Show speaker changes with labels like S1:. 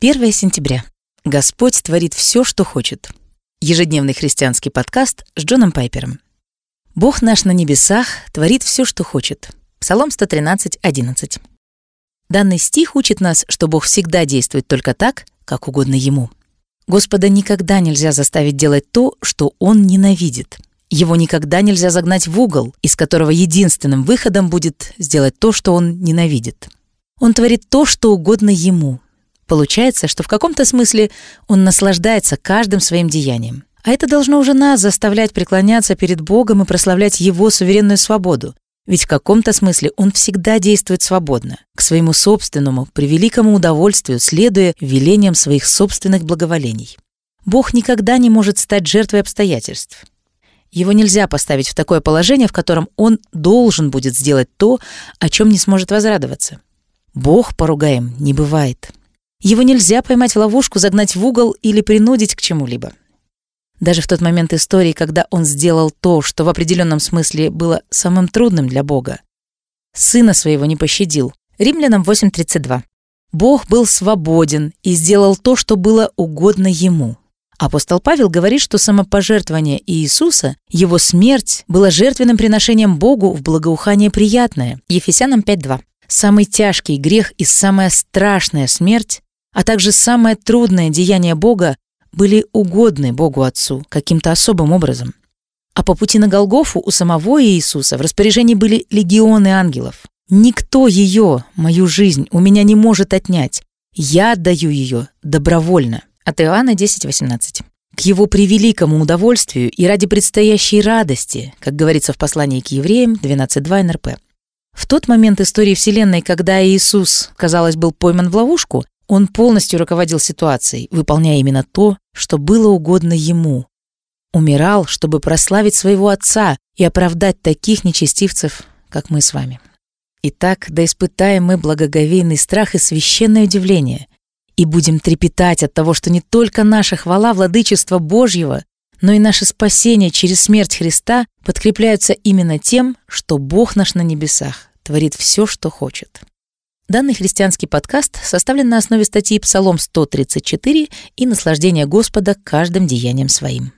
S1: 1 сентября. Господь творит все, что хочет. Ежедневный христианский подкаст с Джоном Пайпером. Бог наш на небесах творит все, что хочет. Псалом 113, 11. Данный стих учит нас, что Бог всегда действует только так, как угодно Ему. Господа никогда нельзя заставить делать то, что Он ненавидит. Его никогда нельзя загнать в угол, из которого единственным выходом будет сделать то, что Он ненавидит. Он творит то, что угодно Ему, Получается, что в каком-то смысле он наслаждается каждым своим деянием. А это должно уже нас заставлять преклоняться перед Богом и прославлять Его суверенную свободу. Ведь в каком-то смысле он всегда действует свободно, к своему собственному, превеликому удовольствию, следуя велениям своих собственных благоволений. Бог никогда не может стать жертвой обстоятельств. Его нельзя поставить в такое положение, в котором он должен будет сделать то, о чем не сможет возрадоваться. Бог поругаем не бывает. Его нельзя поймать в ловушку, загнать в угол или принудить к чему-либо. Даже в тот момент истории, когда он сделал то, что в определенном смысле было самым трудным для Бога. Сына своего не пощадил. Римлянам 8.32. Бог был свободен и сделал то, что было угодно ему. Апостол Павел говорит, что самопожертвование Иисуса, его смерть, было жертвенным приношением Богу в благоухание приятное. Ефесянам 5.2. Самый тяжкий грех и самая страшная смерть а также самое трудное деяние Бога были угодны Богу Отцу каким-то особым образом. А по пути на Голгофу у самого Иисуса в распоряжении были легионы ангелов. Никто ее, мою жизнь, у меня не может отнять. Я отдаю ее добровольно. От Иоанна 10.18. К его превеликому удовольствию и ради предстоящей радости, как говорится в послании к евреям 12.2 НРП. В тот момент истории Вселенной, когда Иисус, казалось, был пойман в ловушку, он полностью руководил ситуацией, выполняя именно то, что было угодно ему. Умирал, чтобы прославить своего отца и оправдать таких нечестивцев, как мы с вами. Итак, да испытаем мы благоговейный страх и священное удивление, и будем трепетать от того, что не только наша хвала владычества Божьего, но и наше спасение через смерть Христа подкрепляются именно тем, что Бог наш на небесах творит все, что хочет. Данный христианский подкаст составлен на основе статьи Псалом 134 и наслаждение Господа каждым деянием своим.